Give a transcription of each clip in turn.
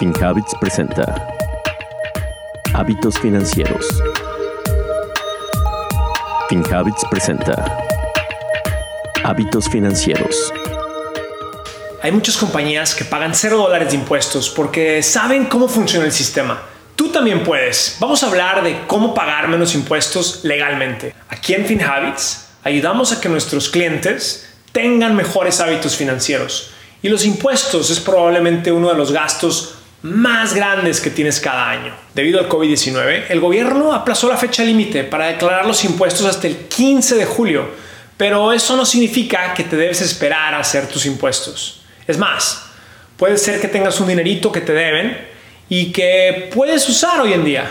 FinHabits presenta Hábitos Financieros. FinHabits presenta Hábitos Financieros. Hay muchas compañías que pagan 0 dólares de impuestos porque saben cómo funciona el sistema. Tú también puedes. Vamos a hablar de cómo pagar menos impuestos legalmente. Aquí en FinHabits ayudamos a que nuestros clientes tengan mejores hábitos financieros. Y los impuestos es probablemente uno de los gastos más grandes que tienes cada año. Debido al COVID-19, el gobierno aplazó la fecha límite para declarar los impuestos hasta el 15 de julio, pero eso no significa que te debes esperar a hacer tus impuestos. Es más, puede ser que tengas un dinerito que te deben y que puedes usar hoy en día.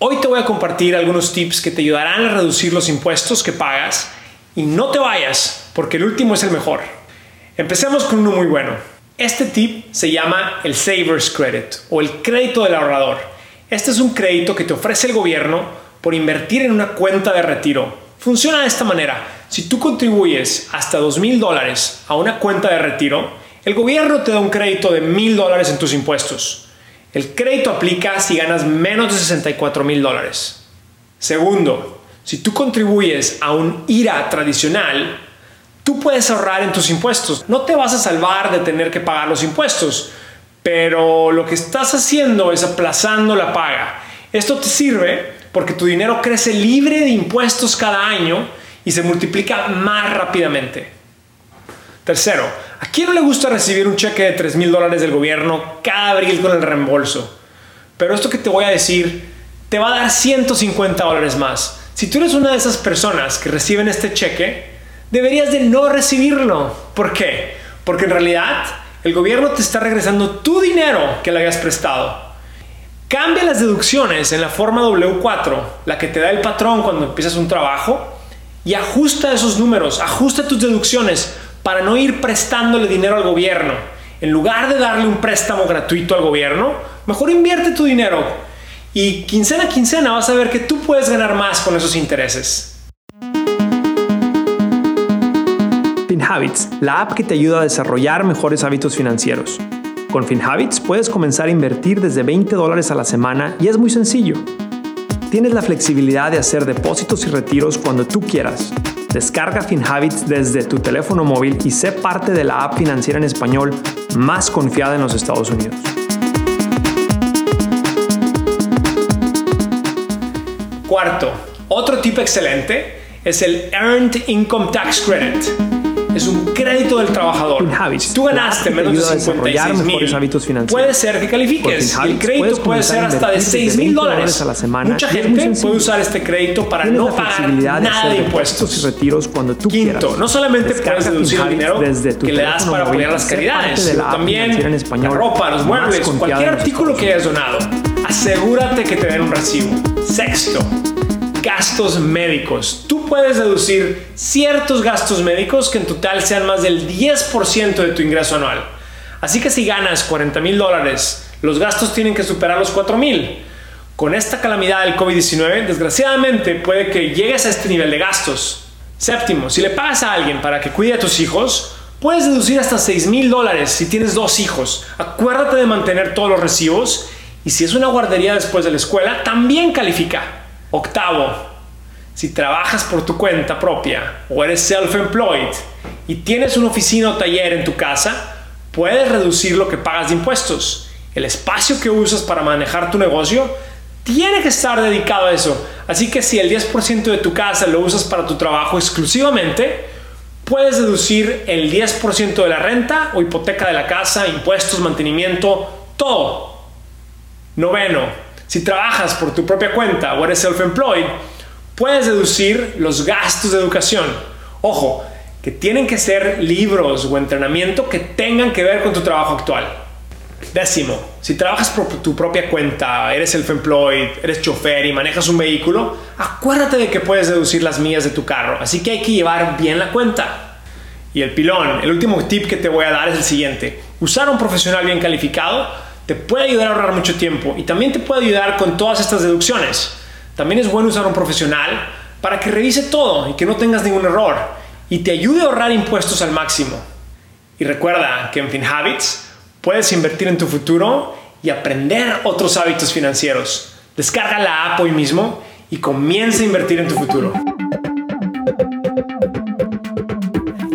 Hoy te voy a compartir algunos tips que te ayudarán a reducir los impuestos que pagas y no te vayas, porque el último es el mejor. Empecemos con uno muy bueno. Este tip se llama el Savers Credit o el crédito del ahorrador. Este es un crédito que te ofrece el gobierno por invertir en una cuenta de retiro. Funciona de esta manera. Si tú contribuyes hasta $2,000 dólares a una cuenta de retiro, el gobierno te da un crédito de $1,000 dólares en tus impuestos. El crédito aplica si ganas menos de 64 mil dólares. Segundo, si tú contribuyes a un IRA tradicional, tú puedes ahorrar en tus impuestos. No te vas a salvar de tener que pagar los impuestos, pero lo que estás haciendo es aplazando la paga. Esto te sirve porque tu dinero crece libre de impuestos cada año y se multiplica más rápidamente. Tercero, ¿a quién no le gusta recibir un cheque de 3 mil dólares del gobierno cada abril con el reembolso? Pero esto que te voy a decir te va a dar 150 dólares más. Si tú eres una de esas personas que reciben este cheque, deberías de no recibirlo. ¿Por qué? Porque en realidad el gobierno te está regresando tu dinero que le habías prestado. Cambia las deducciones en la forma W4, la que te da el patrón cuando empiezas un trabajo, y ajusta esos números, ajusta tus deducciones para no ir prestándole dinero al gobierno. En lugar de darle un préstamo gratuito al gobierno, mejor invierte tu dinero. Y quincena a quincena vas a ver que tú puedes ganar más con esos intereses. FinHabits, la app que te ayuda a desarrollar mejores hábitos financieros. Con FinHabits puedes comenzar a invertir desde 20 dólares a la semana y es muy sencillo. Tienes la flexibilidad de hacer depósitos y retiros cuando tú quieras. Descarga FinHabits desde tu teléfono móvil y sé parte de la app financiera en español más confiada en los Estados Unidos. Cuarto, otro tipo excelente es el Earned Income Tax Credit es un crédito del trabajador. FinHabits, tú ganaste menos de 56 mil, hábitos financieros. puede ser que califiques. El crédito puede ser hasta de 6 mil dólares a la semana. Mucha gente puede usar este crédito para no pagar nada de impuestos. y retiros cuando tú Quinto, quieras. no solamente puedes deducir el dinero que le das para apoyar las caridades, sino también la ropa, los muebles, cualquier artículo que hayas donado. Asegúrate que te den un recibo. Sexto, gastos médicos. Puedes deducir ciertos gastos médicos que en total sean más del 10% de tu ingreso anual. Así que si ganas 40 mil dólares, los gastos tienen que superar los 4 mil. Con esta calamidad del COVID-19, desgraciadamente puede que llegues a este nivel de gastos. Séptimo, si le pagas a alguien para que cuide a tus hijos, puedes deducir hasta 6 mil dólares si tienes dos hijos. Acuérdate de mantener todos los recibos y si es una guardería después de la escuela, también califica. Octavo, si trabajas por tu cuenta propia o eres self-employed y tienes una oficina o taller en tu casa, puedes reducir lo que pagas de impuestos. El espacio que usas para manejar tu negocio tiene que estar dedicado a eso. Así que si el 10% de tu casa lo usas para tu trabajo exclusivamente, puedes deducir el 10% de la renta o hipoteca de la casa, impuestos, mantenimiento, todo. Noveno, si trabajas por tu propia cuenta o eres self-employed, puedes deducir los gastos de educación. Ojo, que tienen que ser libros o entrenamiento que tengan que ver con tu trabajo actual. Décimo, si trabajas por tu propia cuenta, eres self-employed, eres chofer y manejas un vehículo, acuérdate de que puedes deducir las millas de tu carro, así que hay que llevar bien la cuenta. Y el pilón, el último tip que te voy a dar es el siguiente. Usar a un profesional bien calificado te puede ayudar a ahorrar mucho tiempo y también te puede ayudar con todas estas deducciones. También es bueno usar un profesional para que revise todo y que no tengas ningún error y te ayude a ahorrar impuestos al máximo. Y recuerda que en FinHabits puedes invertir en tu futuro y aprender otros hábitos financieros. Descarga la app hoy mismo y comienza a invertir en tu futuro.